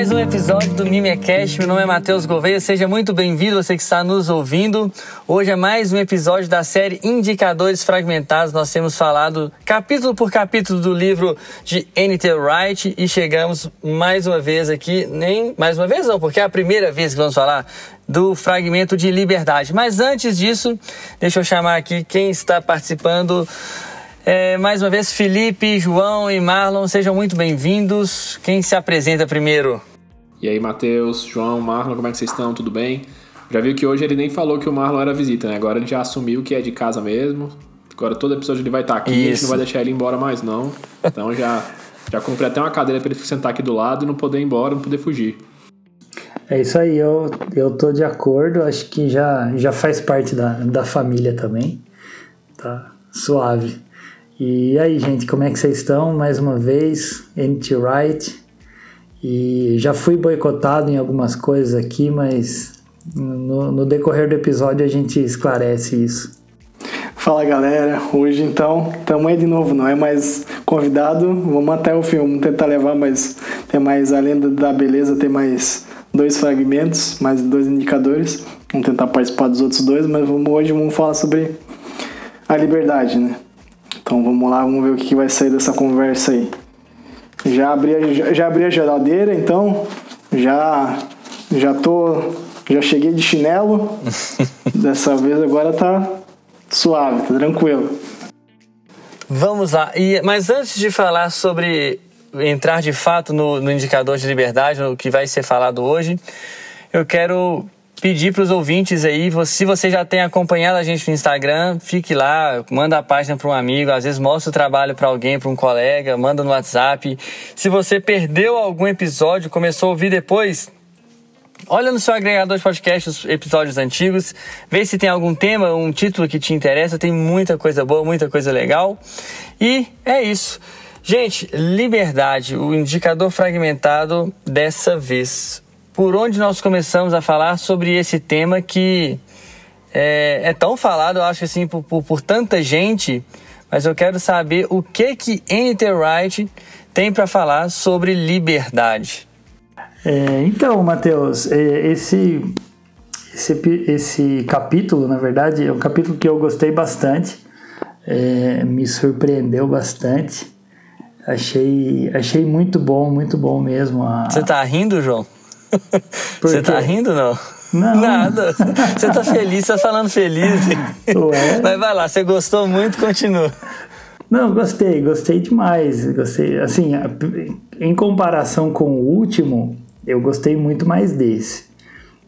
mais um episódio do Mimecast. Meu nome é Matheus Gouveia. Seja muito bem-vindo, você que está nos ouvindo. Hoje é mais um episódio da série Indicadores Fragmentados. Nós temos falado capítulo por capítulo do livro de N.T. Wright e chegamos mais uma vez aqui, nem mais uma vez não, porque é a primeira vez que vamos falar do fragmento de liberdade. Mas antes disso, deixa eu chamar aqui quem está participando é, mais uma vez, Felipe, João e Marlon, sejam muito bem-vindos. Quem se apresenta primeiro? E aí, Matheus, João, Marlon, como é que vocês estão? Tudo bem? Já viu que hoje ele nem falou que o Marlon era visita, né? Agora ele já assumiu que é de casa mesmo. Agora todo episódio ele vai estar aqui, Isso. a gente não vai deixar ele embora mais não. Então já já comprei até uma cadeira para ele sentar aqui do lado e não poder ir embora, não poder fugir. É isso aí, eu, eu tô de acordo, acho que já, já faz parte da, da família também. Tá suave. E aí, gente, como é que vocês estão? Mais uma vez, NT Wright. E já fui boicotado em algumas coisas aqui, mas no, no decorrer do episódio a gente esclarece isso. Fala galera, hoje então estamos aí de novo, não é mais convidado, vamos até o filme, tentar levar mais, ter mais além da beleza, ter mais dois fragmentos, mais dois indicadores, vamos tentar participar dos outros dois, mas vamos, hoje vamos falar sobre a liberdade, né? Então vamos lá, vamos ver o que vai sair dessa conversa aí. Já abri, já, já abri a geladeira, então já já tô já cheguei de chinelo. Dessa vez agora tá suave, tá tranquilo. Vamos lá. E, mas antes de falar sobre entrar de fato no, no indicador de liberdade, no que vai ser falado hoje, eu quero pedir para os ouvintes aí, se você já tem acompanhado a gente no Instagram, fique lá, manda a página para um amigo, às vezes mostra o trabalho para alguém, para um colega, manda no WhatsApp. Se você perdeu algum episódio, começou a ouvir depois, olha no seu agregador de podcast os episódios antigos, vê se tem algum tema, um título que te interessa, tem muita coisa boa, muita coisa legal. E é isso. Gente, liberdade, o indicador fragmentado dessa vez por onde nós começamos a falar sobre esse tema que é, é tão falado, eu acho assim, por, por, por, tanta gente, mas eu quero saber o que que N.T. Wright tem para falar sobre liberdade. É, então, Matheus, é, esse, esse, esse capítulo, na verdade, é um capítulo que eu gostei bastante, é, me surpreendeu bastante. Achei, achei muito bom, muito bom mesmo. A... Você tá rindo, João? Você tá rindo, não? Não. Nada. Você tá feliz, tá falando feliz. Ué? Mas vai lá, você gostou muito, continua. Não, gostei, gostei demais. Gostei, assim, em comparação com o último, eu gostei muito mais desse,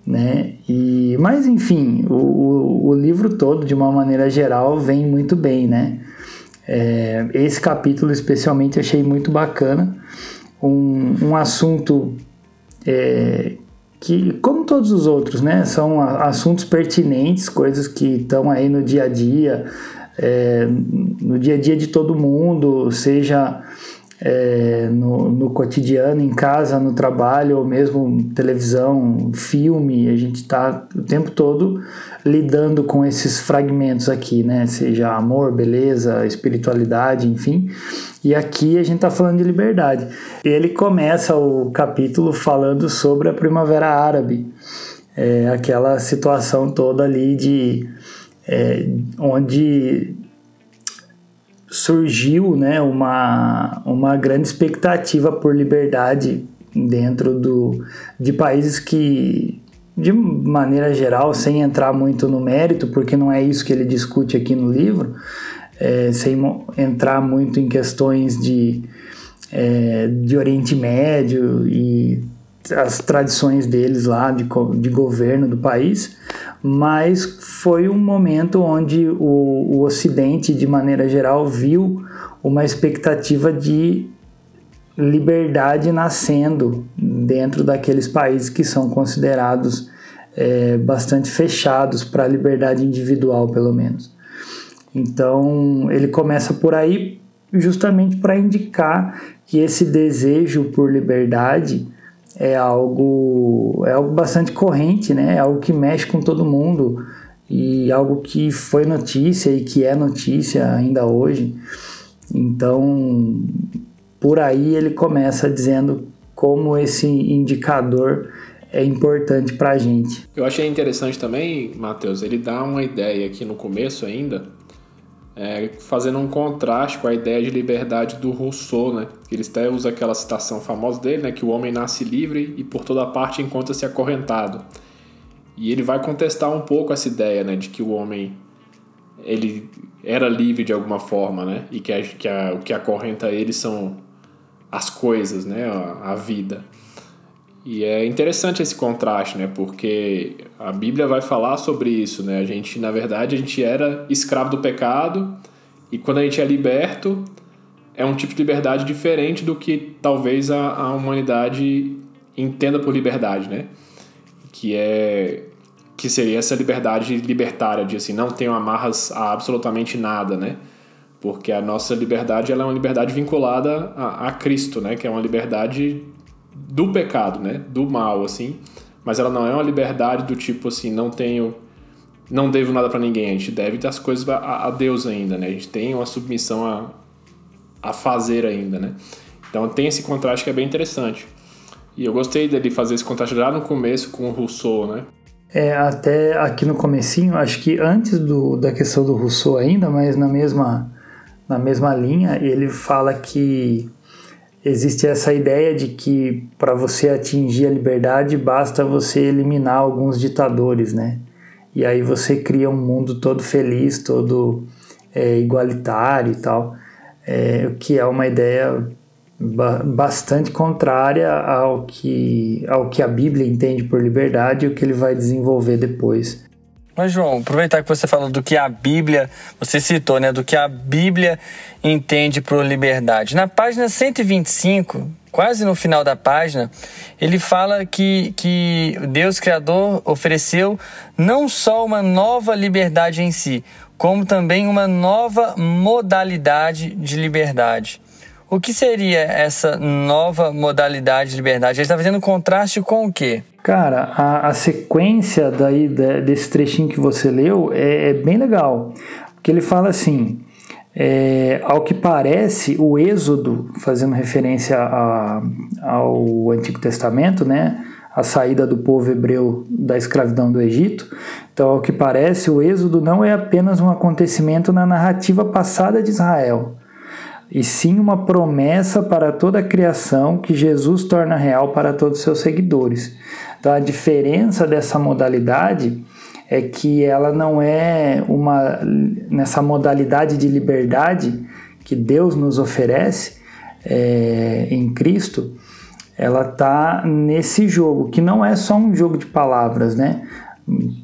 né? E, mas enfim, o, o, o livro todo, de uma maneira geral, vem muito bem, né? É, esse capítulo especialmente achei muito bacana, um, um assunto é, que, como todos os outros, né, são assuntos pertinentes, coisas que estão aí no dia a dia, é, no dia a dia de todo mundo, seja é, no, no, cotidiano, em casa, no trabalho, ou mesmo televisão, filme, a gente está o tempo todo lidando com esses fragmentos aqui, né? Seja amor, beleza, espiritualidade, enfim. E aqui a gente está falando de liberdade. Ele começa o capítulo falando sobre a Primavera Árabe, é, aquela situação toda ali de é, onde surgiu né, uma, uma grande expectativa por liberdade dentro do, de países que, de maneira geral, sem entrar muito no mérito, porque não é isso que ele discute aqui no livro, é, sem entrar muito em questões de, é, de Oriente Médio e as tradições deles lá de, de governo do país, mas foi um momento onde o, o Ocidente, de maneira geral, viu uma expectativa de liberdade nascendo dentro daqueles países que são considerados é, bastante fechados para a liberdade individual, pelo menos. Então ele começa por aí justamente para indicar que esse desejo por liberdade é algo é algo bastante corrente, né? É algo que mexe com todo mundo e algo que foi notícia e que é notícia ainda hoje. Então, por aí ele começa dizendo como esse indicador é importante para a gente. Eu achei interessante também, Matheus, ele dá uma ideia aqui no começo ainda, é, fazendo um contraste com a ideia de liberdade do Rousseau, né? Ele até usa aquela citação famosa dele, né? Que o homem nasce livre e por toda parte encontra-se acorrentado. E ele vai contestar um pouco essa ideia, né? De que o homem ele era livre de alguma forma, né? E que, a, que a, o que acorrenta ele são as coisas, né? A, a vida. E é interessante esse contraste, né? Porque a Bíblia vai falar sobre isso, né? A gente, na verdade, a gente era escravo do pecado e quando a gente é liberto, é um tipo de liberdade diferente do que talvez a, a humanidade entenda por liberdade, né? Que é que seria essa liberdade libertária de assim, não tenho amarras a absolutamente nada, né? Porque a nossa liberdade ela é uma liberdade vinculada a, a Cristo, né? Que é uma liberdade do pecado, né? Do mal, assim. Mas ela não é uma liberdade do tipo assim, não tenho. Não devo nada para ninguém. A gente deve as coisas a, a, Deus ainda, né? A gente tem uma submissão a, a fazer ainda, né? Então tem esse contraste que é bem interessante. E eu gostei dele fazer esse contraste já no começo com o Rousseau, né? É, até aqui no comecinho, acho que antes do, da questão do Rousseau ainda, mas na mesma, na mesma linha, ele fala que existe essa ideia de que para você atingir a liberdade basta você eliminar alguns ditadores, né? E aí você cria um mundo todo feliz, todo é, igualitário e tal, é, que é uma ideia ba bastante contrária ao que, ao que a Bíblia entende por liberdade e o que ele vai desenvolver depois. Mas, João, aproveitar que você falou do que a Bíblia, você citou, né, do que a Bíblia entende por liberdade. Na página 125, quase no final da página, ele fala que, que Deus Criador ofereceu não só uma nova liberdade em si, como também uma nova modalidade de liberdade. O que seria essa nova modalidade de liberdade? Ele está fazendo contraste com o quê? Cara, a, a sequência daí desse trechinho que você leu é, é bem legal. Porque ele fala assim: é, ao que parece, o Êxodo, fazendo referência a, ao Antigo Testamento, né? A saída do povo hebreu da escravidão do Egito. Então, ao que parece, o Êxodo não é apenas um acontecimento na narrativa passada de Israel, e sim uma promessa para toda a criação que Jesus torna real para todos os seus seguidores. Então a diferença dessa modalidade é que ela não é uma nessa modalidade de liberdade que Deus nos oferece é, em Cristo, ela tá nesse jogo que não é só um jogo de palavras, né?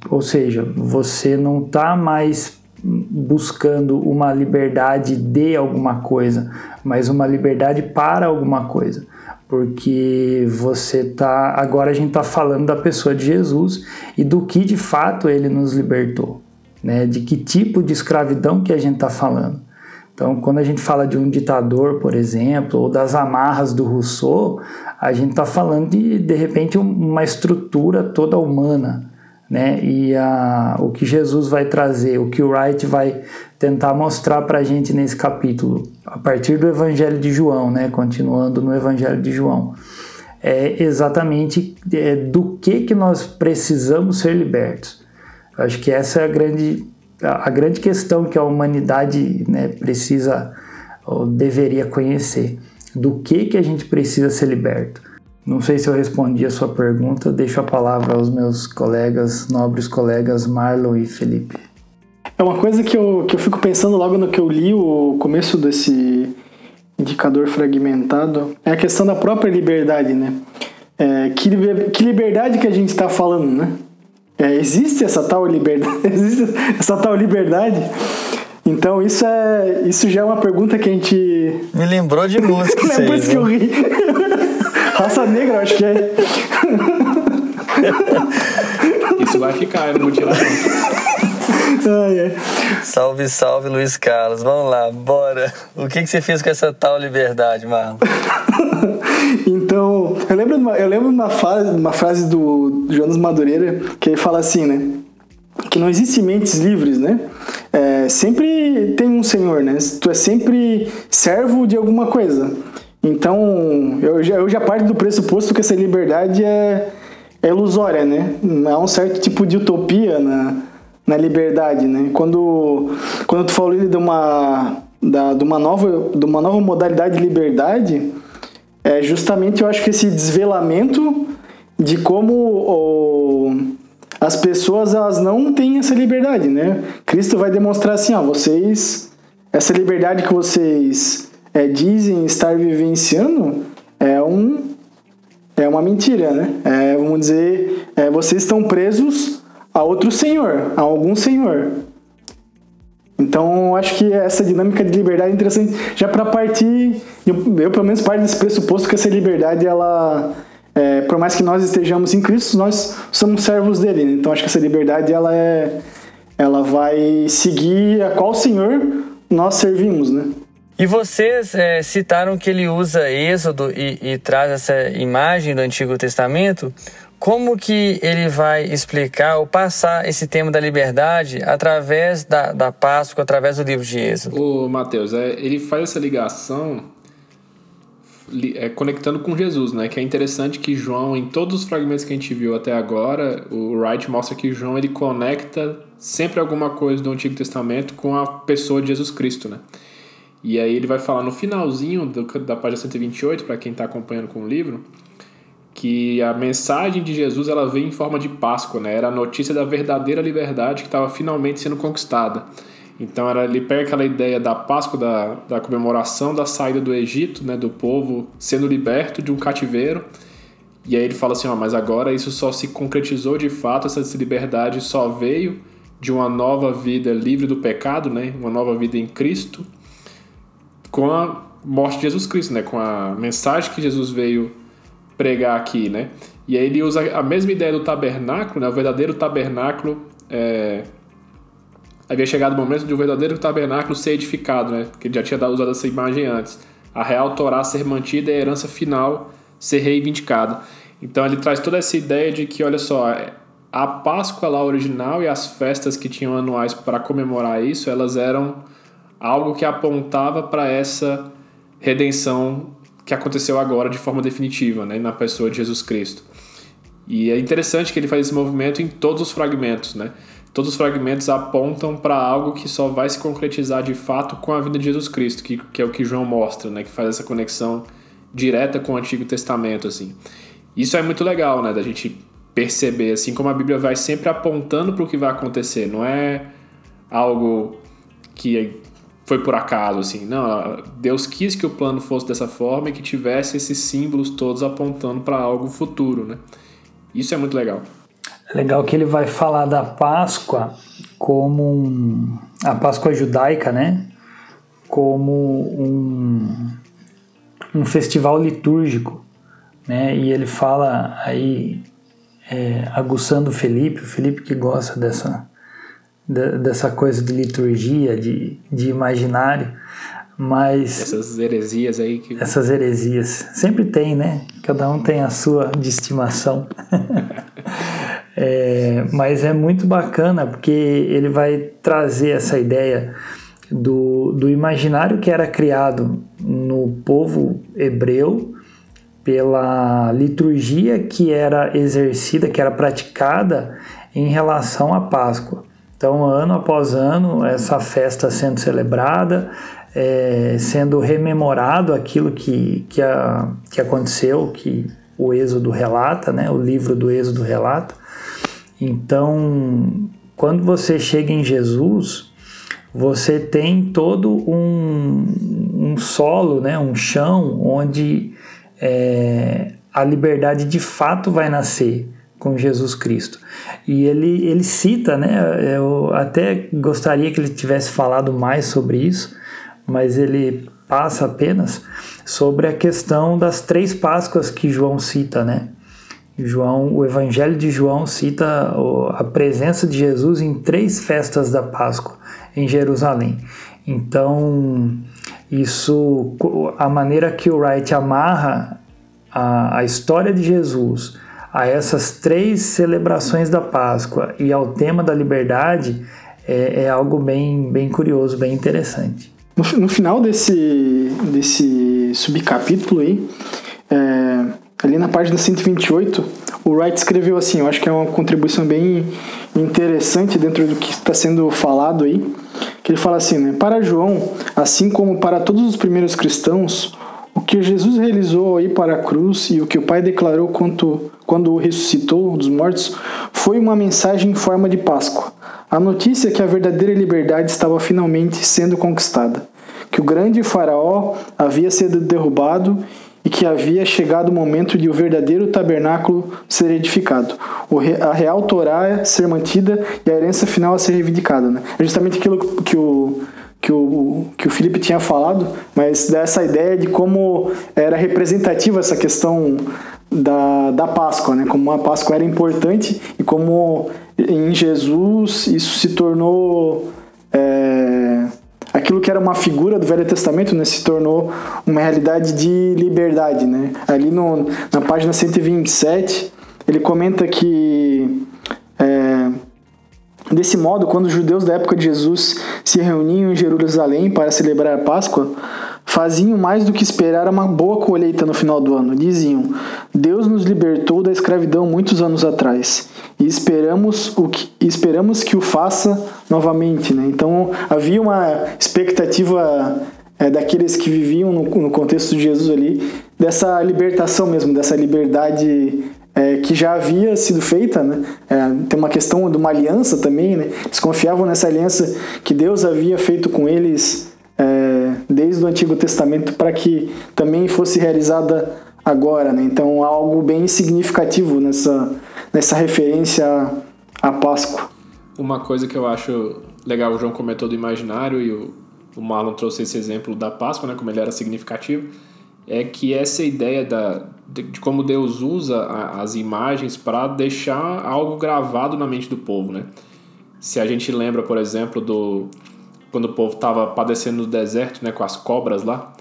Ou seja, você não tá mais buscando uma liberdade de alguma coisa, mas uma liberdade para alguma coisa porque você tá agora a gente está falando da pessoa de Jesus e do que de fato ele nos libertou, né? De que tipo de escravidão que a gente está falando. Então, quando a gente fala de um ditador, por exemplo, ou das amarras do Rousseau, a gente está falando de de repente uma estrutura toda humana, né? E a, o que Jesus vai trazer, o que o Wright vai tentar mostrar para a gente nesse capítulo, a partir do Evangelho de João, né? Continuando no Evangelho de João, é exatamente é, do que que nós precisamos ser libertos. Eu acho que essa é a grande a, grande questão que a humanidade né, precisa ou deveria conhecer. Do que que a gente precisa ser liberto? Não sei se eu respondi a sua pergunta, deixo a palavra aos meus colegas, nobres colegas Marlon e Felipe. É uma coisa que eu, que eu fico pensando logo no que eu li o começo desse indicador fragmentado, é a questão da própria liberdade, né? É, que, que liberdade que a gente está falando, né? É, existe essa tal liberdade? existe essa tal liberdade? Então isso é isso já é uma pergunta que a gente me lembrou de música. é por isso que eu ri. Raça negra, acho que é. Isso vai ficar, eu não vou tirar Salve, salve, Luiz Carlos. Vamos lá, bora. O que, que você fez com essa tal liberdade, Marlon? então, eu lembro, uma, eu lembro uma, frase, uma frase do Jonas Madureira que ele fala assim, né? que não existe mentes livres, né? É, sempre tem um senhor, né? Tu é sempre servo de alguma coisa. Então, eu já, eu já parto do pressuposto que essa liberdade é, é ilusória, né? Há um certo tipo de utopia na, na liberdade, né? Quando, quando tu falou de uma, da, de, uma nova, de uma nova modalidade de liberdade, é justamente eu acho que esse desvelamento de como o, as pessoas elas não têm essa liberdade, né? Cristo vai demonstrar assim, ó, vocês essa liberdade que vocês é, dizem estar vivenciando é um é uma mentira, né? É, vamos dizer, é, vocês estão presos a outro senhor, a algum senhor. Então, acho que essa dinâmica de liberdade é interessante, já para partir, eu, eu, pelo menos parto desse pressuposto que essa liberdade ela é, por mais que nós estejamos em Cristo, nós somos servos dele. Né? Então acho que essa liberdade ela é, ela vai seguir a qual Senhor nós servimos, né? E vocês é, citaram que ele usa Êxodo e, e traz essa imagem do Antigo Testamento. Como que ele vai explicar ou passar esse tema da liberdade através da, da Páscoa, através do livro de Êxodo? O Mateus, é, ele faz essa ligação é, conectando com Jesus, né? Que é interessante que João, em todos os fragmentos que a gente viu até agora, o Wright mostra que João ele conecta sempre alguma coisa do Antigo Testamento com a pessoa de Jesus Cristo, né? E aí ele vai falar no finalzinho do, da página 128, para quem está acompanhando com o livro, que a mensagem de Jesus ela veio em forma de Páscoa, né? Era a notícia da verdadeira liberdade que estava finalmente sendo conquistada. Então era, ele pega aquela ideia da Páscoa, da, da comemoração da saída do Egito, né, do povo sendo liberto de um cativeiro. E aí ele fala assim, ó, mas agora isso só se concretizou de fato, essa liberdade só veio de uma nova vida livre do pecado, né, uma nova vida em Cristo, com a morte de Jesus Cristo, né, com a mensagem que Jesus veio pregar aqui, né. E aí ele usa a mesma ideia do tabernáculo, né, o verdadeiro tabernáculo é, havia chegado o momento de o um verdadeiro tabernáculo ser edificado, né? Que ele já tinha usado essa imagem antes. A real Torá ser mantida e a herança final ser reivindicada. Então ele traz toda essa ideia de que, olha só, a Páscoa lá original e as festas que tinham anuais para comemorar isso, elas eram algo que apontava para essa redenção que aconteceu agora de forma definitiva, né, na pessoa de Jesus Cristo. E é interessante que ele faz esse movimento em todos os fragmentos, né? todos os fragmentos apontam para algo que só vai se concretizar de fato com a vida de Jesus Cristo, que, que é o que João mostra, né? Que faz essa conexão direta com o Antigo Testamento, assim. Isso é muito legal, né? Da gente perceber, assim, como a Bíblia vai sempre apontando para o que vai acontecer. Não é algo que foi por acaso, assim. Não, Deus quis que o plano fosse dessa forma e que tivesse esses símbolos todos apontando para algo futuro, né? Isso é muito legal. É legal que ele vai falar da Páscoa como um, a Páscoa judaica, né? Como um, um festival litúrgico, né? E ele fala aí é, aguçando o Felipe, o Felipe que gosta dessa dessa coisa de liturgia, de, de imaginário, mas essas heresias aí que essas heresias sempre tem, né? Cada um tem a sua de estimação. É, mas é muito bacana porque ele vai trazer essa ideia do, do imaginário que era criado no povo hebreu pela liturgia que era exercida, que era praticada em relação à Páscoa. Então, ano após ano, essa festa sendo celebrada, é, sendo rememorado aquilo que, que, a, que aconteceu, que o Êxodo relata, né? o livro do Êxodo relata. Então, quando você chega em Jesus, você tem todo um, um solo, né, um chão onde é, a liberdade de fato vai nascer com Jesus Cristo. E ele, ele cita, né, eu até gostaria que ele tivesse falado mais sobre isso, mas ele passa apenas sobre a questão das três Páscoas que João cita, né? João, o Evangelho de João cita a presença de Jesus em três festas da Páscoa em Jerusalém. Então, isso, a maneira que o Wright amarra a, a história de Jesus a essas três celebrações da Páscoa e ao tema da liberdade é, é algo bem, bem curioso, bem interessante. No, no final desse, desse subcapítulo aí, é, ali na página 128, o Wright escreveu assim, eu acho que é uma contribuição bem interessante dentro do que está sendo falado aí, que ele fala assim, né? Para João, assim como para todos os primeiros cristãos, o que Jesus realizou aí para a cruz e o que o Pai declarou quanto, quando ressuscitou dos mortos foi uma mensagem em forma de Páscoa. A notícia que a verdadeira liberdade estava finalmente sendo conquistada, que o grande faraó havia sido derrubado e que havia chegado o momento de o verdadeiro tabernáculo ser edificado, a real Torá ser mantida e a herança final a ser reivindicada. Né? É justamente aquilo que o, que o, que o Felipe tinha falado, mas dessa ideia de como era representativa essa questão da, da Páscoa, né? como a Páscoa era importante e como em Jesus isso se tornou. É, aquilo que era uma figura do Velho Testamento né, se tornou uma realidade de liberdade. Né? Ali no, na página 127, ele comenta que. É, Desse modo, quando os judeus da época de Jesus se reuniam em Jerusalém para celebrar a Páscoa, faziam mais do que esperar uma boa colheita no final do ano. Diziam: Deus nos libertou da escravidão muitos anos atrás e esperamos, o que, esperamos que o faça novamente. Né? Então havia uma expectativa é, daqueles que viviam no, no, contexto de Jesus ali, dessa libertação mesmo, dessa liberdade é, que já havia sido feita. Né? É, tem uma questão de uma aliança também. Né? Eles confiavam nessa aliança que Deus havia feito com eles é, desde o Antigo Testamento para que também fosse realizada agora. Né? Então, algo bem significativo nessa nessa referência à Páscoa. Uma coisa que eu acho legal, o João comentou do imaginário e o, o Marlon trouxe esse exemplo da Páscoa, né, como ele era significativo, é que essa ideia da, de, de como Deus usa a, as imagens para deixar algo gravado na mente do povo, né? Se a gente lembra, por exemplo, do quando o povo estava padecendo no deserto, né, com as cobras lá,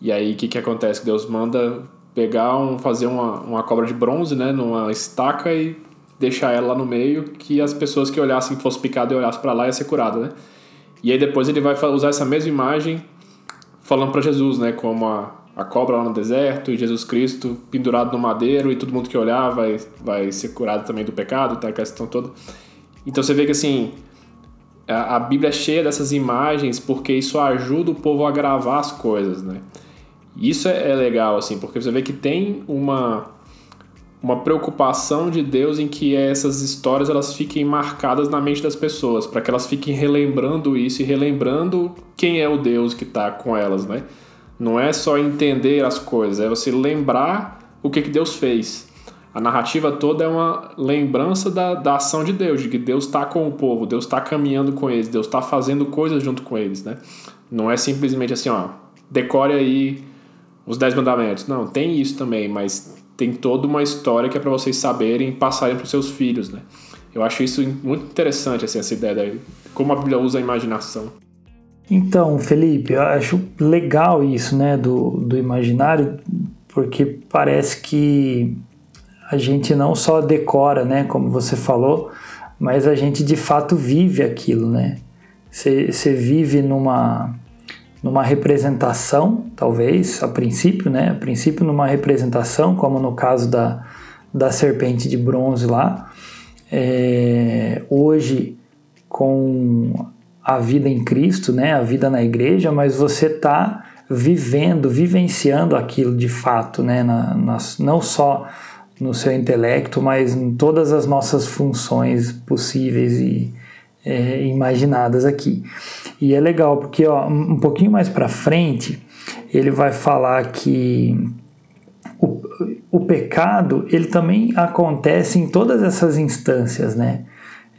e aí o que, que acontece? Deus manda pegar um, fazer uma, uma cobra de bronze, né, numa estaca e deixar ela lá no meio, que as pessoas que olhassem, que fosse picado e olhassem para lá ia ser curada, né? E aí depois ele vai usar essa mesma imagem falando para Jesus, né, como a, a cobra lá no deserto e Jesus Cristo pendurado no madeiro e todo mundo que olhar vai, vai ser curado também do pecado, tá? A questão toda. Então você vê que assim, a, a Bíblia é cheia dessas imagens porque isso ajuda o povo a gravar as coisas, né? Isso é, é legal, assim, porque você vê que tem uma, uma preocupação de Deus em que essas histórias elas fiquem marcadas na mente das pessoas, para que elas fiquem relembrando isso e relembrando quem é o Deus que está com elas, né? Não é só entender as coisas, é você lembrar o que, que Deus fez. A narrativa toda é uma lembrança da, da ação de Deus, de que Deus está com o povo, Deus está caminhando com eles, Deus está fazendo coisas junto com eles, né? Não é simplesmente assim, ó, decore aí os Dez Mandamentos. Não, tem isso também, mas tem toda uma história que é para vocês saberem e passarem para os seus filhos, né? Eu acho isso muito interessante, assim, essa ideia de como a Bíblia usa a imaginação. Então, Felipe, eu acho legal isso, né, do, do imaginário, porque parece que a gente não só decora, né, como você falou, mas a gente de fato vive aquilo, né? Você vive numa numa representação, talvez, a princípio, né? A princípio numa representação, como no caso da, da serpente de bronze lá. É, hoje, com a vida em Cristo, né? A vida na igreja, mas você está vivendo, vivenciando aquilo de fato, né? Na, nas, não só no seu intelecto, mas em todas as nossas funções possíveis e é, imaginadas aqui. E é legal porque ó, um pouquinho mais para frente ele vai falar que o, o pecado ele também acontece em todas essas instâncias, né?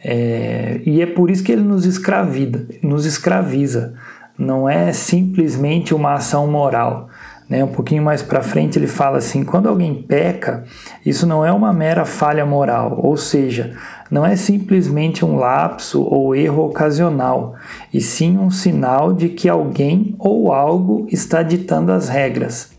É, e é por isso que ele nos escraviza, nos escraviza. Não é simplesmente uma ação moral. Né? Um pouquinho mais para frente ele fala assim: quando alguém peca, isso não é uma mera falha moral, ou seja, não é simplesmente um lapso ou erro ocasional, e sim um sinal de que alguém ou algo está ditando as regras.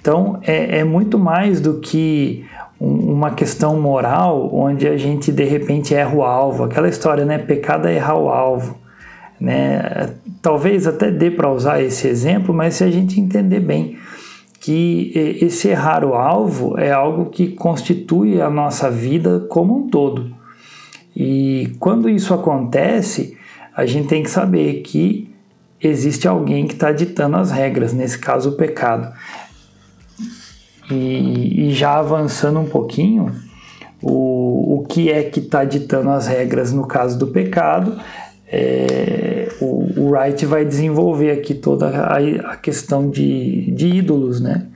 Então é, é muito mais do que uma questão moral onde a gente de repente erra o alvo. Aquela história, né? Pecado é errar o alvo. Né? Talvez até dê para usar esse exemplo, mas se a gente entender bem que esse errar o alvo é algo que constitui a nossa vida como um todo. E quando isso acontece, a gente tem que saber que existe alguém que está ditando as regras, nesse caso o pecado. E, e já avançando um pouquinho, o, o que é que está ditando as regras no caso do pecado? É, o, o, Wright vai desenvolver aqui toda a, a questão de, de ídolos, né?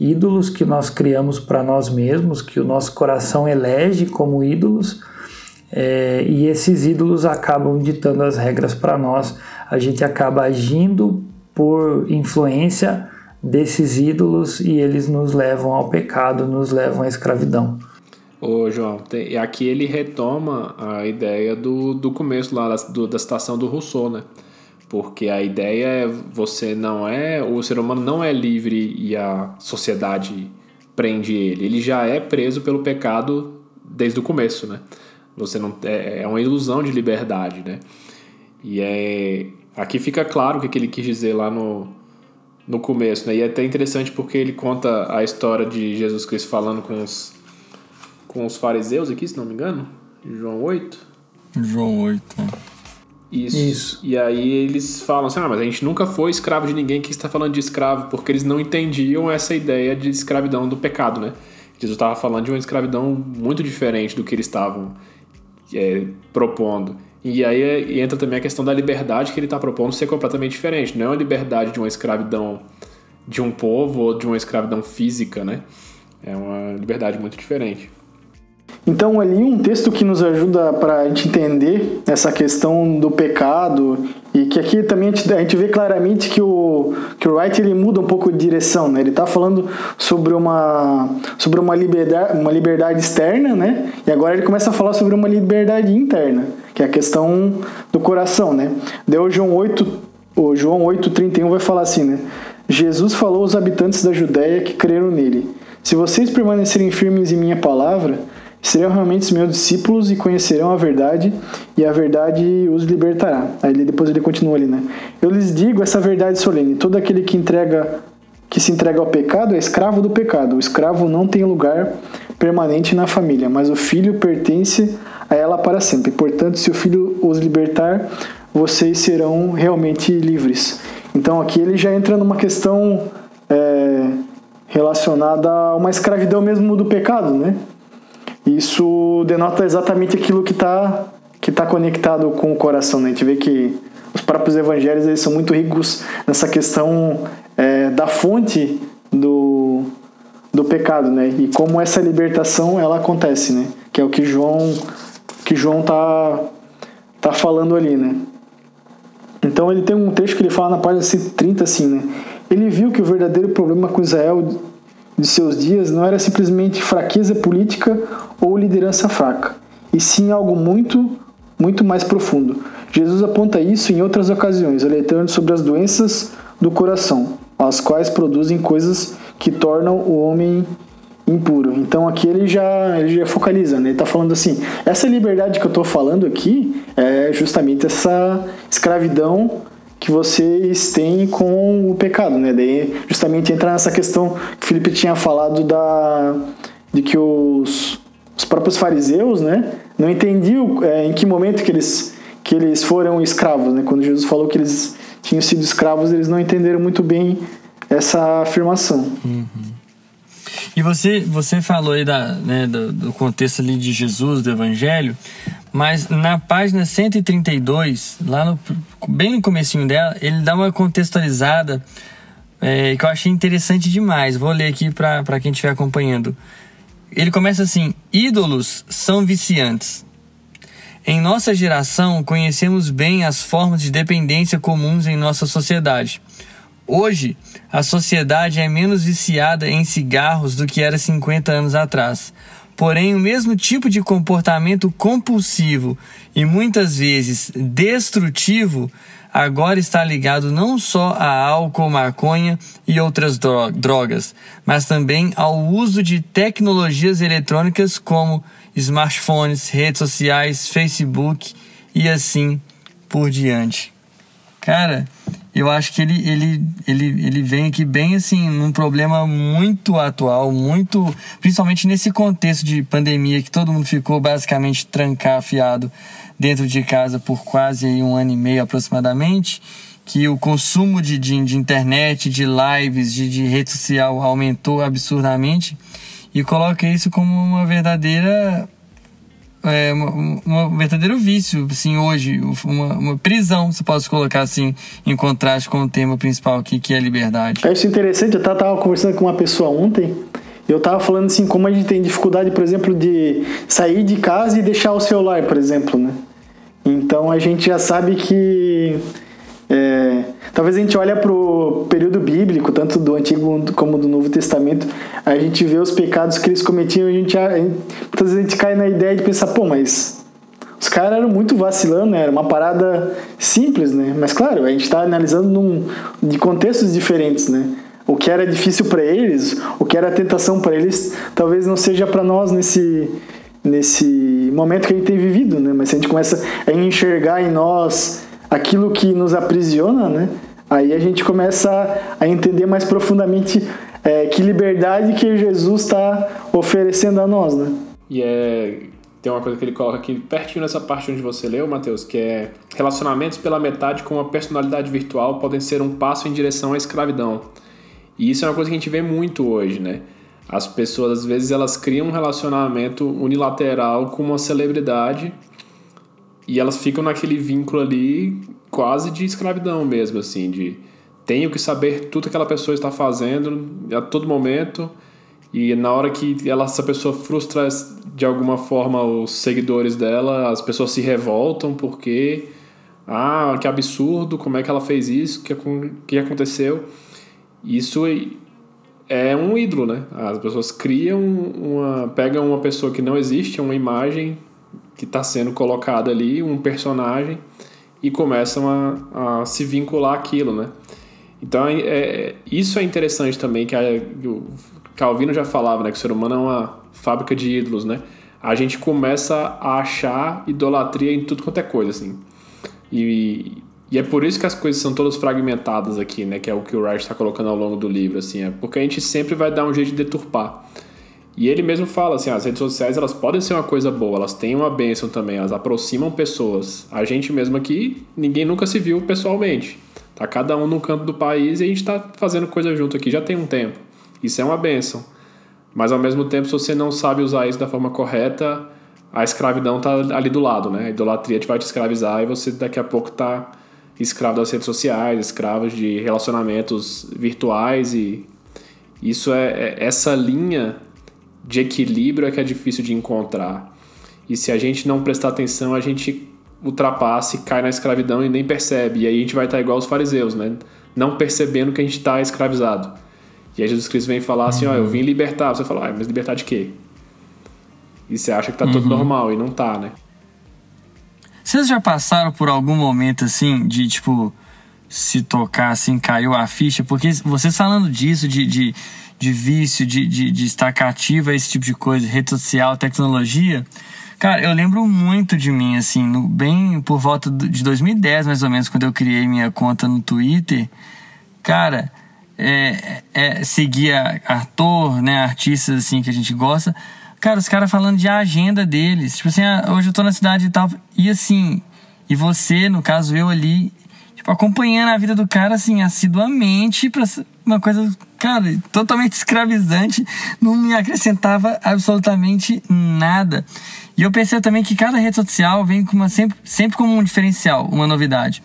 Ídolos que nós criamos para nós mesmos, que o nosso coração elege como ídolos, é, e esses ídolos acabam ditando as regras para nós. A gente acaba agindo por influência desses ídolos e eles nos levam ao pecado, nos levam à escravidão. Ô, João, tem, aqui ele retoma a ideia do, do começo lá, da, do, da citação do Rousseau, né? Porque a ideia é você não é. O ser humano não é livre e a sociedade prende ele. Ele já é preso pelo pecado desde o começo, né? Você não é, é uma ilusão de liberdade, né? E é aqui fica claro o que ele quis dizer lá no, no começo, né? E é até interessante porque ele conta a história de Jesus Cristo falando com os, com os fariseus aqui, se não me engano, João 8. João 8. Isso. Isso. E aí eles falam assim: ah, mas a gente nunca foi escravo de ninguém que está falando de escravo, porque eles não entendiam essa ideia de escravidão do pecado, né? Jesus estava falando de uma escravidão muito diferente do que eles estavam é, propondo. E aí entra também a questão da liberdade que ele está propondo ser completamente diferente. Não é uma liberdade de uma escravidão de um povo ou de uma escravidão física, né? É uma liberdade muito diferente. Então, ali um texto que nos ajuda para a gente entender essa questão do pecado e que aqui também a gente, a gente, vê claramente que o, que o Wright ele muda um pouco de direção, né? Ele está falando sobre uma, sobre uma, liberdade, uma liberdade externa, né? E agora ele começa a falar sobre uma liberdade interna, que é a questão do coração, né? Deu João 8, o João 8:31 vai falar assim, né? Jesus falou aos habitantes da Judéia que creram nele: Se vocês permanecerem firmes em minha palavra, serão realmente meus discípulos e conhecerão a verdade, e a verdade os libertará. Aí depois ele continua ali, né? Eu lhes digo essa verdade solene: todo aquele que entrega que se entrega ao pecado é escravo do pecado. O escravo não tem lugar permanente na família, mas o filho pertence a ela para sempre. Portanto, se o filho os libertar, vocês serão realmente livres. Então aqui ele já entra numa questão é, relacionada a uma escravidão mesmo do pecado, né? Isso denota exatamente aquilo que está que tá conectado com o coração. Né? A gente vê que os próprios evangelhos eles são muito ricos nessa questão é, da fonte do, do pecado, né? E como essa libertação ela acontece, né? Que é o que João que João tá tá falando ali, né? Então ele tem um texto que ele fala na página 130 assim, né? Ele viu que o verdadeiro problema com Israel de seus dias não era simplesmente fraqueza política ou liderança fraca, e sim algo muito, muito mais profundo. Jesus aponta isso em outras ocasiões, alertando sobre as doenças do coração, as quais produzem coisas que tornam o homem impuro. Então aqui ele já, ele já focaliza, né? Ele está falando assim, essa liberdade que eu estou falando aqui é justamente essa escravidão que vocês têm com o pecado, né? Daí justamente entra nessa questão que o Felipe tinha falado da de que os, os próprios fariseus, né, não entendiam é, em que momento que eles que eles foram escravos, né? Quando Jesus falou que eles tinham sido escravos, eles não entenderam muito bem essa afirmação. Uhum. E você, você falou aí da, né, do, do, contexto ali de Jesus, do Evangelho, mas na página 132, lá no, bem no comecinho dela, ele dá uma contextualizada é, que eu achei interessante demais. Vou ler aqui para quem estiver acompanhando. Ele começa assim: ídolos são viciantes. Em nossa geração, conhecemos bem as formas de dependência comuns em nossa sociedade. Hoje, a sociedade é menos viciada em cigarros do que era 50 anos atrás. Porém, o mesmo tipo de comportamento compulsivo e muitas vezes destrutivo agora está ligado não só a álcool, maconha e outras drogas, mas também ao uso de tecnologias eletrônicas como smartphones, redes sociais, Facebook e assim por diante. Cara, eu acho que ele, ele, ele, ele vem aqui bem assim, num problema muito atual, muito. Principalmente nesse contexto de pandemia que todo mundo ficou basicamente trancafiado dentro de casa por quase um ano e meio aproximadamente. Que o consumo de, de, de internet, de lives, de, de rede social aumentou absurdamente e coloca isso como uma verdadeira é, um verdadeiro vício, assim, hoje, uma, uma, prisão, se posso colocar assim, em contraste com o tema principal aqui, que é a liberdade. Eu acho interessante, eu estava conversando com uma pessoa ontem, eu estava falando assim, como a gente tem dificuldade, por exemplo, de sair de casa e deixar o celular, por exemplo, né? Então a gente já sabe que é, talvez a gente olhe para o período bíblico, tanto do Antigo como do Novo Testamento, a gente vê os pecados que eles cometiam, a gente, a, vezes a gente cai na ideia de pensar, pô, mas os caras eram muito vacilando, né? Era uma parada simples, né? Mas claro, a gente está analisando num, de contextos diferentes, né? O que era difícil para eles, o que era tentação para eles, talvez não seja para nós nesse nesse momento que a gente tem vivido, né? Mas se a gente começa a enxergar em nós aquilo que nos aprisiona, né? Aí a gente começa a entender mais profundamente é, que liberdade que Jesus está oferecendo a nós, né? E é tem uma coisa que ele coloca aqui pertinho nessa parte onde você leu, Mateus, que é relacionamentos pela metade com uma personalidade virtual podem ser um passo em direção à escravidão. E isso é uma coisa que a gente vê muito hoje, né? As pessoas às vezes elas criam um relacionamento unilateral com uma celebridade e elas ficam naquele vínculo ali quase de escravidão mesmo, assim, de tenho que saber tudo que aquela pessoa está fazendo a todo momento e na hora que ela, essa pessoa frustra de alguma forma os seguidores dela, as pessoas se revoltam porque ah, que absurdo, como é que ela fez isso, que que aconteceu? Isso é um ídolo, né? As pessoas criam uma, pegam uma pessoa que não existe, uma imagem que está sendo colocado ali, um personagem, e começam a, a se vincular aquilo, né? Então, é, isso é interessante também, que a, o Calvino já falava, né? Que o ser humano é uma fábrica de ídolos, né? A gente começa a achar idolatria em tudo quanto é coisa, assim. E, e é por isso que as coisas são todas fragmentadas aqui, né? Que é o que o Wright está colocando ao longo do livro, assim. É porque a gente sempre vai dar um jeito de deturpar. E ele mesmo fala assim, as redes sociais elas podem ser uma coisa boa, elas têm uma bênção também, elas aproximam pessoas. A gente mesmo aqui, ninguém nunca se viu pessoalmente. Tá cada um num canto do país e a gente tá fazendo coisa junto aqui já tem um tempo. Isso é uma bênção. Mas ao mesmo tempo, se você não sabe usar isso da forma correta, a escravidão tá ali do lado, né? A idolatria te vai te escravizar e você daqui a pouco tá escravo das redes sociais, escravo de relacionamentos virtuais e isso é, é essa linha de equilíbrio é que é difícil de encontrar. E se a gente não prestar atenção, a gente ultrapassa e cai na escravidão e nem percebe. E aí a gente vai estar igual os fariseus, né? Não percebendo que a gente está escravizado. E aí Jesus Cristo vem falar assim, ó, eu vim libertar. Você fala, ah, mas libertar de quê? E você acha que tá uhum. tudo normal e não tá, né? Vocês já passaram por algum momento assim de tipo se tocar assim, caiu a ficha? Porque vocês falando disso, de, de de vício, de, de, de estar cativa esse tipo de coisa, rede social, tecnologia. Cara, eu lembro muito de mim, assim, no, bem por volta de 2010, mais ou menos, quando eu criei minha conta no Twitter. Cara, é, é, seguia ator, né, artistas, assim, que a gente gosta. Cara, os caras falando de agenda deles. Tipo assim, ah, hoje eu tô na cidade e tal. E assim, e você, no caso eu ali, acompanhando a vida do cara, assim, assiduamente pra uma coisa, cara, totalmente escravizante, não me acrescentava absolutamente nada. E eu pensei também que cada rede social vem com uma, sempre, sempre como um diferencial, uma novidade.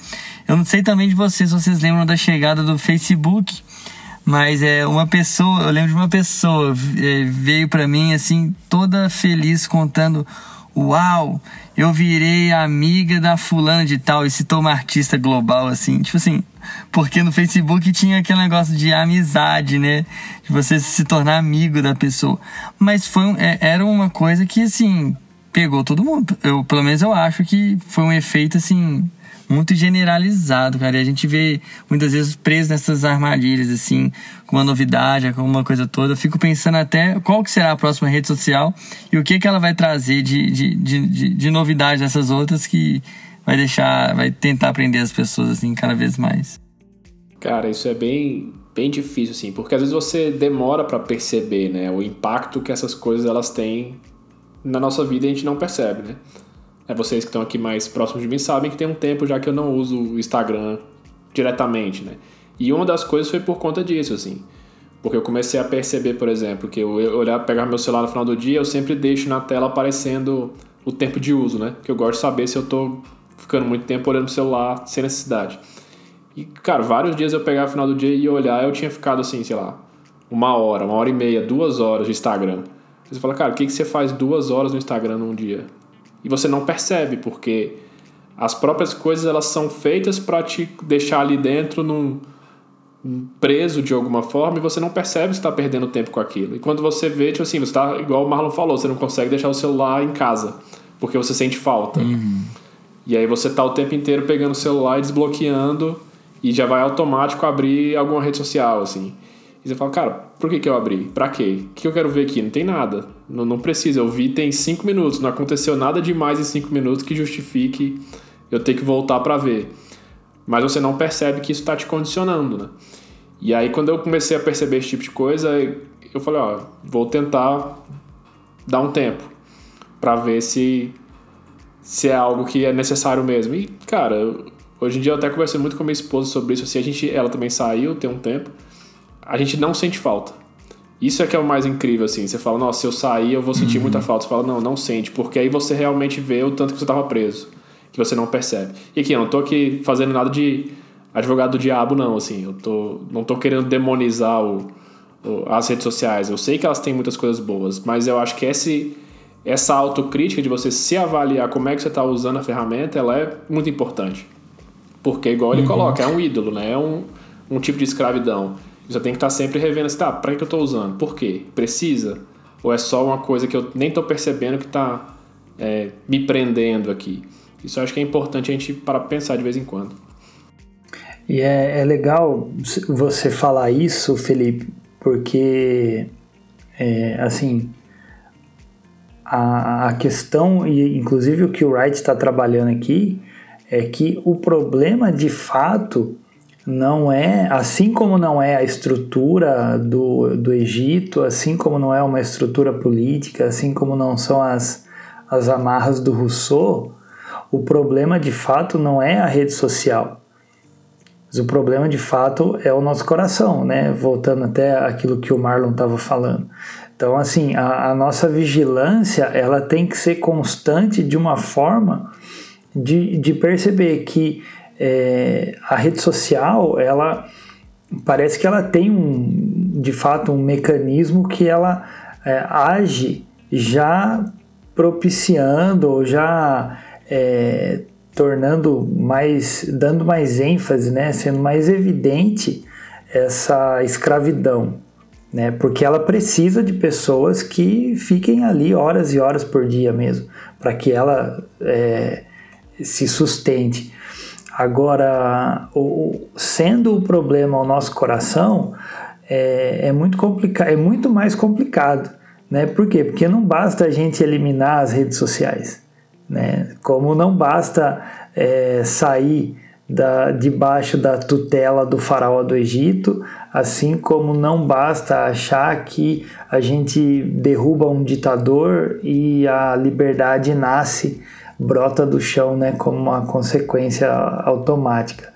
Eu não sei também de vocês, vocês lembram da chegada do Facebook, mas é uma pessoa, eu lembro de uma pessoa é, veio para mim assim toda feliz contando, uau, eu virei amiga da fulana de tal e citou uma artista global assim, tipo assim, porque no Facebook tinha aquele negócio de amizade, né? De você se tornar amigo da pessoa. Mas foi, é, era uma coisa que, assim, pegou todo mundo. Eu, pelo menos eu acho que foi um efeito, assim, muito generalizado, cara. E a gente vê muitas vezes preso nessas armadilhas, assim, com uma novidade, com uma coisa toda. Eu fico pensando até qual que será a próxima rede social e o que, que ela vai trazer de, de, de, de, de novidade dessas outras que vai deixar, vai tentar aprender as pessoas, assim, cada vez mais. Cara, isso é bem, bem difícil, assim, porque às vezes você demora para perceber, né, o impacto que essas coisas elas têm na nossa vida e a gente não percebe, né? É, vocês que estão aqui mais próximos de mim sabem que tem um tempo já que eu não uso o Instagram diretamente, né? E uma das coisas foi por conta disso, assim. Porque eu comecei a perceber, por exemplo, que eu olhar, pegar meu celular no final do dia, eu sempre deixo na tela aparecendo o tempo de uso, né? Que eu gosto de saber se eu tô ficando muito tempo olhando o celular sem necessidade. E, cara, vários dias eu pegava no final do dia e olhar, eu tinha ficado assim, sei lá, uma hora, uma hora e meia, duas horas de Instagram. Você fala, cara, o que, que você faz duas horas no Instagram num dia? E você não percebe, porque as próprias coisas elas são feitas para te deixar ali dentro num preso de alguma forma e você não percebe que está perdendo tempo com aquilo. E quando você vê, tipo assim, você está igual o Marlon falou, você não consegue deixar o celular em casa porque você sente falta. Uhum. E aí você tá o tempo inteiro pegando o celular e desbloqueando e já vai automático abrir alguma rede social, assim. E você fala, cara, por que, que eu abri? Pra quê? O que eu quero ver aqui? Não tem nada. Não, não precisa. Eu vi tem cinco minutos. Não aconteceu nada demais em cinco minutos que justifique eu ter que voltar para ver. Mas você não percebe que isso está te condicionando, né? E aí, quando eu comecei a perceber esse tipo de coisa, eu falei, ó, vou tentar dar um tempo para ver se se é algo que é necessário mesmo. E, cara, hoje em dia eu até conversei muito com a minha esposa sobre isso, assim, a gente, ela também saiu tem um tempo a gente não sente falta. Isso é que é o mais incrível, assim. Você fala, nossa, se eu sair, eu vou sentir uhum. muita falta. Você fala, não, não sente, porque aí você realmente vê o tanto que você estava preso, que você não percebe. E aqui, eu não tô aqui fazendo nada de advogado do diabo, não, assim. Eu tô, não tô querendo demonizar o, o, as redes sociais. Eu sei que elas têm muitas coisas boas, mas eu acho que esse, essa autocrítica de você se avaliar como é que você está usando a ferramenta, ela é muito importante. Porque, igual ele uhum. coloca, é um ídolo, né? É um, um tipo de escravidão. Você tem que estar sempre revendo assim, tá, para que eu estou usando? Por quê? Precisa? Ou é só uma coisa que eu nem estou percebendo que está é, me prendendo aqui? Isso eu acho que é importante a gente para pensar de vez em quando. E é, é legal você falar isso, Felipe, porque, é, assim, a, a questão, e inclusive o que o Wright está trabalhando aqui, é que o problema de fato não é, assim como não é a estrutura do, do Egito, assim como não é uma estrutura política, assim como não são as, as amarras do Rousseau, o problema de fato não é a rede social. Mas o problema de fato é o nosso coração, né? Voltando até aquilo que o Marlon estava falando. Então, assim, a, a nossa vigilância ela tem que ser constante de uma forma de, de perceber que é, a rede social, ela parece que ela tem um, de fato, um mecanismo que ela é, age já propiciando ou já é, tornando mais, dando mais ênfase, né, sendo mais evidente essa escravidão, né, porque ela precisa de pessoas que fiquem ali horas e horas por dia mesmo, para que ela é, se sustente. Agora, o, sendo o problema o nosso coração, é, é muito complicado, é muito mais complicado, né? Por quê? Porque não basta a gente eliminar as redes sociais, né? Como não basta é, sair da, debaixo da tutela do faraó do Egito, assim como não basta achar que a gente derruba um ditador e a liberdade nasce brota do chão né, como uma consequência automática.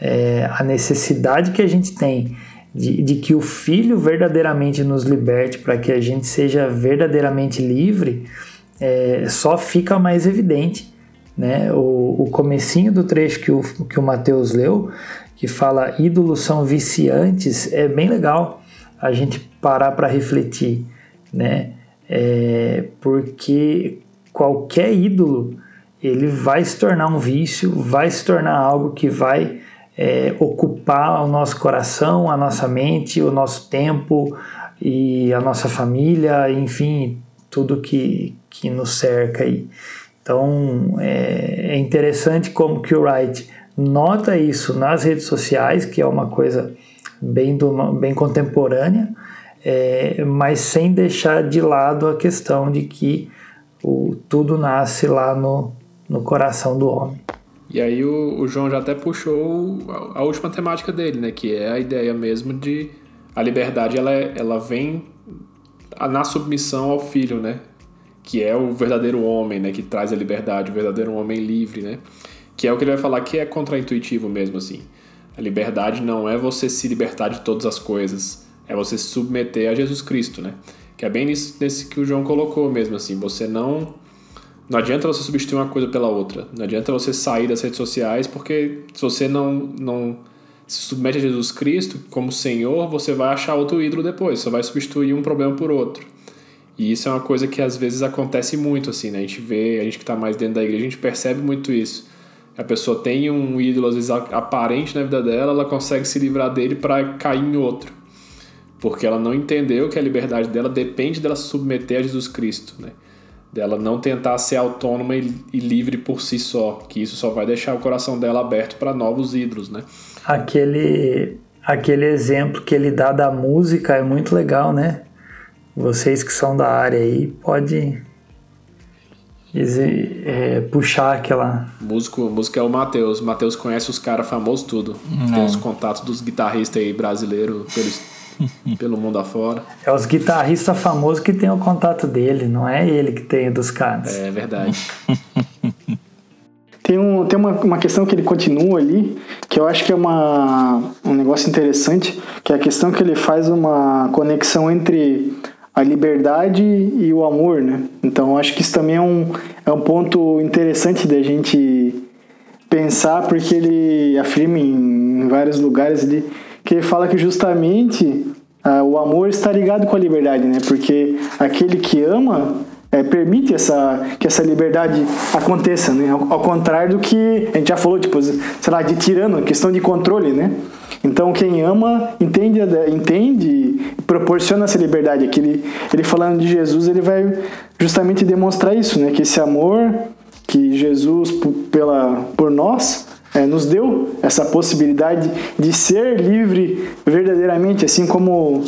É, a necessidade que a gente tem de, de, que o Filho verdadeiramente nos liberte para que a gente seja verdadeiramente livre é, só fica mais evidente. Né? O, o comecinho do trecho que o, que o Mateus leu, que fala ídolos são viciantes, é bem legal a gente parar para refletir, né? É, porque qualquer ídolo ele vai se tornar um vício, vai se tornar algo que vai é, ocupar o nosso coração, a nossa mente, o nosso tempo e a nossa família, enfim, tudo que, que nos cerca aí. Então é, é interessante como que o Wright nota isso nas redes sociais, que é uma coisa bem, do, bem contemporânea, é, mas sem deixar de lado a questão de que o, tudo nasce lá no, no coração do homem. E aí o, o João já até puxou a, a, última temática dele, né? Que é a ideia mesmo de a liberdade ela, é, ela vem na submissão ao filho, né? Que é o verdadeiro homem, né? Que traz a liberdade, o verdadeiro homem livre, né? Que é o que ele vai falar que é contraintuitivo mesmo, assim. A liberdade não é você se libertar de todas as coisas, é você se submeter a Jesus Cristo, né? Que é bem nisso, nesse que o João colocou mesmo, assim. Você não. Não adianta você substituir uma coisa pela outra. Não adianta você sair das redes sociais, porque se você não, não se submete a Jesus Cristo como Senhor, você vai achar outro ídolo depois. Você vai substituir um problema por outro. E isso é uma coisa que às vezes acontece muito, assim, né? A gente vê, a gente que está mais dentro da igreja, a gente percebe muito isso. A pessoa tem um ídolo, às vezes, aparente na vida dela, ela consegue se livrar dele para cair em outro. Porque ela não entendeu que a liberdade dela depende dela se submeter a Jesus Cristo, né? Dela não tentar ser autônoma e, e livre por si só, que isso só vai deixar o coração dela aberto para novos ídolos, né? Aquele, aquele exemplo que ele dá da música é muito legal, né? Vocês que são da área aí, pode é, puxar aquela. Músico, música é o Matheus. Matheus conhece os caras famosos tudo. Não. Tem os contatos dos guitarristas aí brasileiros pelo, pelo mundo afora. É os guitarristas famosos que tem o contato dele, não é ele que tem dos caras. É verdade. tem um, tem uma, uma questão que ele continua ali, que eu acho que é uma, um negócio interessante, que é a questão que ele faz uma conexão entre a liberdade e o amor, né? Então acho que isso também é um, é um ponto interessante da gente pensar, porque ele afirma em vários lugares ali que fala que justamente ah, o amor está ligado com a liberdade, né? Porque aquele que ama é, permite essa, que essa liberdade aconteça, né? Ao, ao, contrário do que a gente já falou, tipo, sei lá, de tirano, questão de controle, né? Então quem ama entende, entende proporciona essa liberdade. Aqui ele, ele falando de Jesus, ele vai justamente demonstrar isso, né? Que esse amor que Jesus pela, por nós é, nos deu essa possibilidade de ser livre verdadeiramente, assim como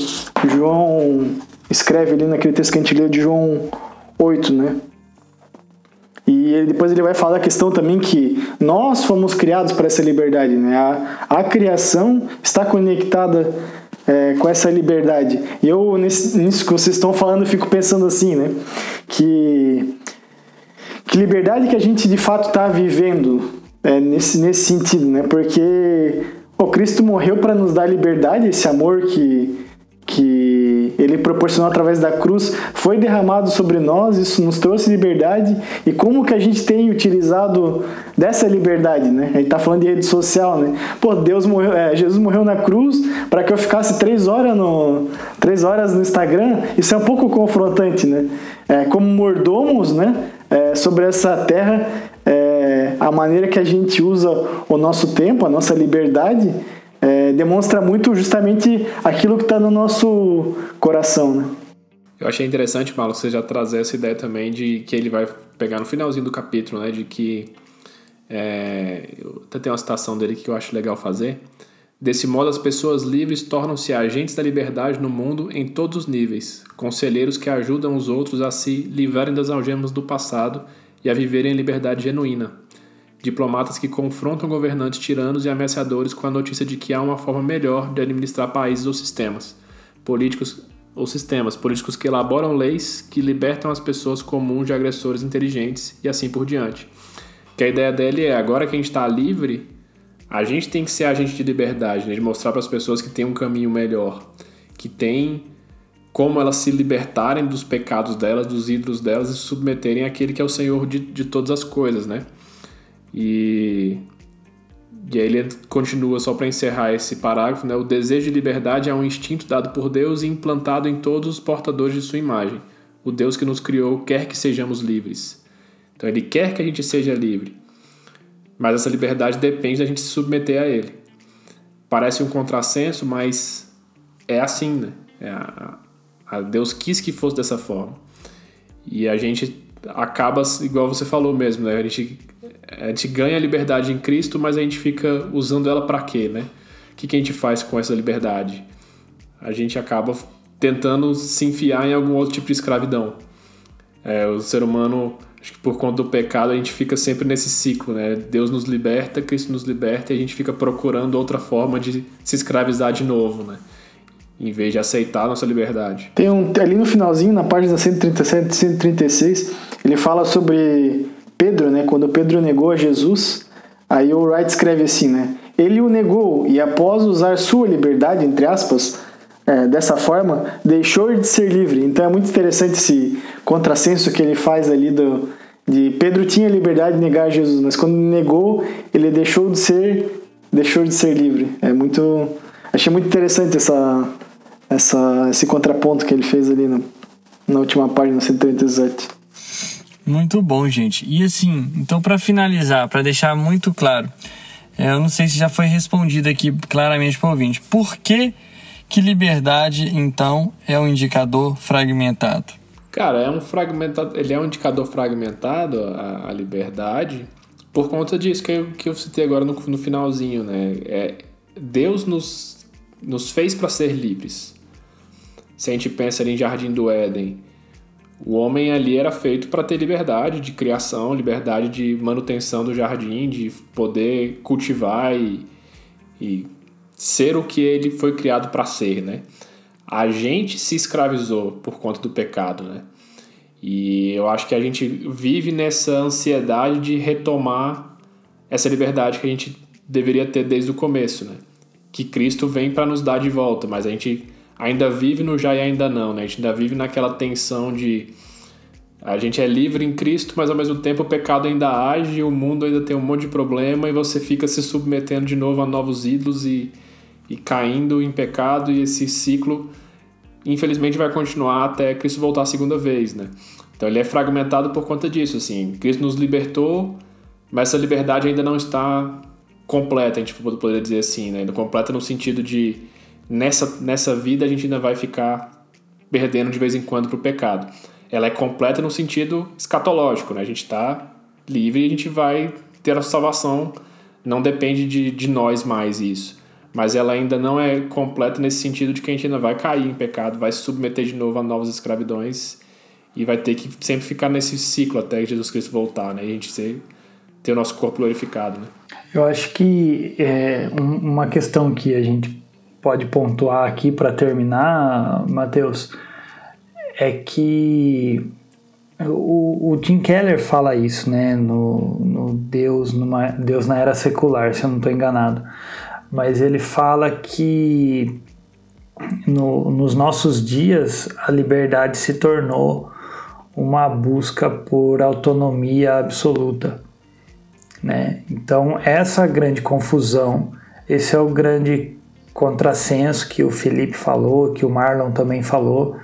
João escreve ali naquele texto que a gente leu de João 8, né? E depois ele vai falar a questão também que nós fomos criados para essa liberdade, né? A, a criação está conectada é, com essa liberdade. E eu, nesse, nisso que vocês estão falando, fico pensando assim, né? Que, que liberdade que a gente de fato está vivendo é, nesse, nesse sentido, né? Porque o Cristo morreu para nos dar liberdade, esse amor que, que ele proporcionou através da cruz foi derramado sobre nós, isso nos trouxe liberdade e como que a gente tem utilizado dessa liberdade, né? A gente tá falando de rede social, né? Pô, Deus morreu, é, Jesus morreu na cruz para que eu ficasse três horas no três horas no Instagram. Isso é um pouco confrontante, né? É, como mordomos, né? É, sobre essa terra, a maneira que a gente usa o nosso tempo, a nossa liberdade é, demonstra muito justamente aquilo que está no nosso coração, né? Eu achei interessante, Paulo, você já trazer essa ideia também de que ele vai pegar no finalzinho do capítulo, né? De que. É, até tem uma citação dele que eu acho legal fazer. Desse modo, as pessoas livres tornam-se agentes da liberdade no mundo em todos os níveis, conselheiros que ajudam os outros a se livrarem das algemas do passado e a viverem em liberdade genuína, diplomatas que confrontam governantes tiranos e ameaçadores com a notícia de que há uma forma melhor de administrar países ou sistemas, políticos ou sistemas, políticos que elaboram leis que libertam as pessoas comuns de agressores inteligentes e assim por diante. Que a ideia dele é, agora que a gente está livre, a gente tem que ser agente de liberdade, né? de mostrar para as pessoas que tem um caminho melhor, que tem como elas se libertarem dos pecados delas, dos ídolos delas e se submeterem àquele que é o Senhor de, de todas as coisas, né? E, e aí ele continua, só para encerrar esse parágrafo, né? o desejo de liberdade é um instinto dado por Deus e implantado em todos os portadores de sua imagem. O Deus que nos criou quer que sejamos livres. Então ele quer que a gente seja livre. Mas essa liberdade depende da gente se submeter a ele. Parece um contrassenso, mas é assim, né? É a, a Deus quis que fosse dessa forma. E a gente acaba, igual você falou mesmo, né? A gente, a gente ganha a liberdade em Cristo, mas a gente fica usando ela para quê, né? O que, que a gente faz com essa liberdade? A gente acaba tentando se enfiar em algum outro tipo de escravidão. É, o ser humano, acho que por conta do pecado, a gente fica sempre nesse ciclo, né? Deus nos liberta, Cristo nos liberta e a gente fica procurando outra forma de se escravizar de novo, né? Em vez de aceitar a nossa liberdade. Tem um, ali no finalzinho, na página 137 e 136, ele fala sobre Pedro, né? Quando Pedro negou a Jesus, aí o Wright escreve assim, né? Ele o negou e após usar sua liberdade, entre aspas, é, dessa forma, deixou de ser livre. Então é muito interessante esse contrassenso que ele faz ali do, de Pedro tinha liberdade de negar Jesus, mas quando negou, ele deixou de ser deixou de ser livre. É muito achei muito interessante essa, essa esse contraponto que ele fez ali na, na última página 137. Muito bom, gente. E assim, então para finalizar, para deixar muito claro, é, eu não sei se já foi respondido aqui claramente para o ouvinte. Por que que liberdade, então, é um indicador fragmentado? Cara, é um fragmentado, ele é um indicador fragmentado, a, a liberdade, por conta disso que eu, que eu citei agora no, no finalzinho, né? É, Deus nos, nos fez para ser livres. Se a gente pensa ali em Jardim do Éden, o homem ali era feito para ter liberdade de criação, liberdade de manutenção do jardim, de poder cultivar e, e ser o que ele foi criado para ser, né? A gente se escravizou por conta do pecado, né? E eu acho que a gente vive nessa ansiedade de retomar essa liberdade que a gente deveria ter desde o começo, né? Que Cristo vem para nos dar de volta, mas a gente ainda vive no já e ainda não, né? A gente ainda vive naquela tensão de a gente é livre em Cristo, mas ao mesmo tempo o pecado ainda age, o mundo ainda tem um monte de problema e você fica se submetendo de novo a novos ídolos e e caindo em pecado, e esse ciclo, infelizmente, vai continuar até Cristo voltar a segunda vez, né? Então ele é fragmentado por conta disso, assim. Cristo nos libertou, mas essa liberdade ainda não está completa, a gente poderia dizer assim, né? Completa no sentido de nessa, nessa vida a gente ainda vai ficar perdendo de vez em quando para o pecado. Ela é completa no sentido escatológico, né? A gente está livre e a gente vai ter a salvação. Não depende de, de nós mais isso mas ela ainda não é completa nesse sentido de que a gente ainda vai cair em pecado, vai se submeter de novo a novas escravidões e vai ter que sempre ficar nesse ciclo até Jesus Cristo voltar, né? E a gente ser, ter o nosso corpo glorificado, né? Eu acho que é, uma questão que a gente pode pontuar aqui para terminar, Mateus, é que o, o, Tim Keller fala isso, né, no, no Deus, numa, Deus na era secular, se eu não estou enganado mas ele fala que no, nos nossos dias a liberdade se tornou uma busca por autonomia absoluta. Né? Então, essa grande confusão, esse é o grande contrassenso que o Felipe falou, que o Marlon também falou,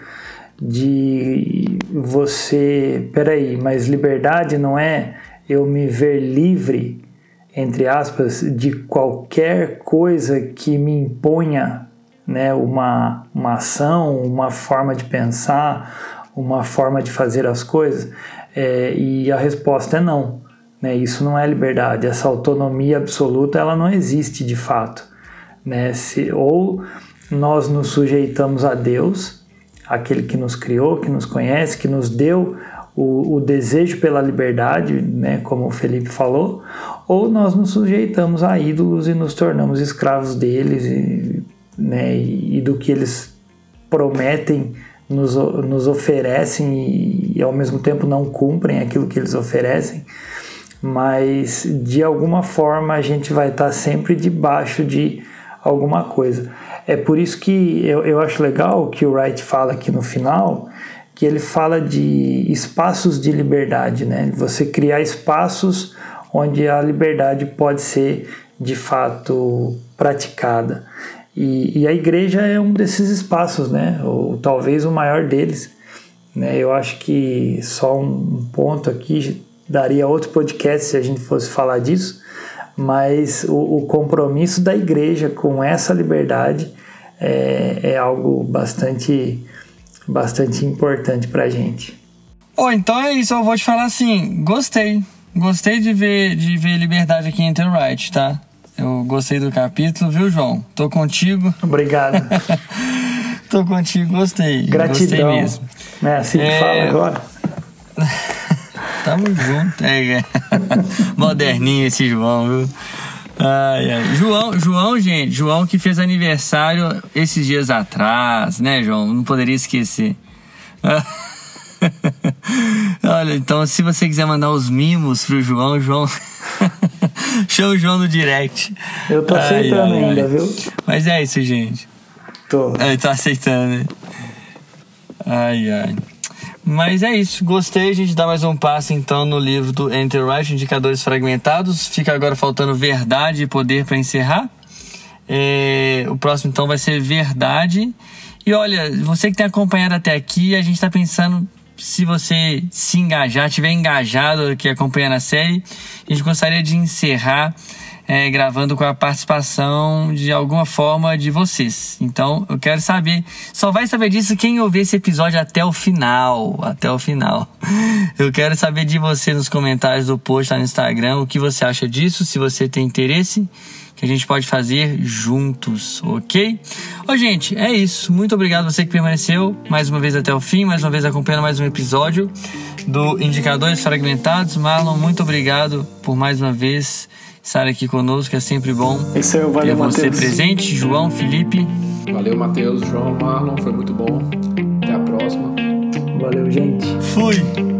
de você, peraí, mas liberdade não é eu me ver livre entre aspas, de qualquer coisa que me imponha né, uma, uma ação, uma forma de pensar, uma forma de fazer as coisas? É, e a resposta é não. Né? Isso não é liberdade. Essa autonomia absoluta ela não existe de fato. Né? Se, ou nós nos sujeitamos a Deus, aquele que nos criou, que nos conhece, que nos deu o, o, desejo pela liberdade, né, como o Felipe falou, ou nós nos sujeitamos a ídolos e nos tornamos escravos deles e, né, e, do que eles prometem, nos, nos oferecem e, e ao mesmo tempo não cumprem aquilo que eles oferecem, mas de alguma forma a gente vai estar sempre debaixo de alguma coisa. É por isso que eu, eu acho legal que o Wright fala aqui no final, que ele fala de espaços de liberdade, né? Você criar espaços onde a liberdade pode ser de fato praticada. E, e, a igreja é um desses espaços, né? Ou talvez o maior deles. Né? Eu acho que só um ponto aqui daria outro podcast se a gente fosse falar disso, mas o, o compromisso da igreja com essa liberdade é, é algo bastante bastante importante para a gente. Oh, então é isso, eu vou te falar assim, gostei. Gostei de ver, de ver Liberdade aqui em Enterwright, tá? Eu gostei do capítulo, viu, João? Tô contigo. Obrigado. Tô contigo, gostei. Gratidão. Gostei mesmo. É assim que É. fala agora? Tamo junto, é, é. Moderninho esse João, viu? Ai, ai. João, João, gente, João que fez aniversário esses dias atrás, né, João? Não poderia esquecer. Olha, então se você quiser mandar os mimos pro João, João. Show o João no direct. Eu tô aceitando ai, ainda, ai. viu? Mas é isso, gente. Tô. Ele tá aceitando, né? Ai, ai. Mas é isso, gostei. A gente dá mais um passo então no livro do Enterwright, Indicadores Fragmentados. Fica agora faltando verdade e poder para encerrar. É, o próximo então vai ser verdade. E olha, você que tem acompanhado até aqui, a gente está pensando se você se engajar, tiver engajado aqui acompanhando a série, a gente gostaria de encerrar é, gravando com a participação de alguma forma de vocês. Então, eu quero saber, só vai saber disso quem ouvir esse episódio até o final, até o final. Eu quero saber de você nos comentários do post lá no Instagram, o que você acha disso, se você tem interesse, que a gente pode fazer juntos, ok? Ô, gente, é isso. Muito obrigado você que permaneceu mais uma vez até o fim, mais uma vez acompanhando mais um episódio do Indicadores Fragmentados. Marlon, muito obrigado por mais uma vez estar aqui conosco, é sempre bom Isso aí, ter valeu, você presente. João, Felipe, Valeu, Matheus, João, Marlon, foi muito bom. Até a próxima. Valeu, gente. fui!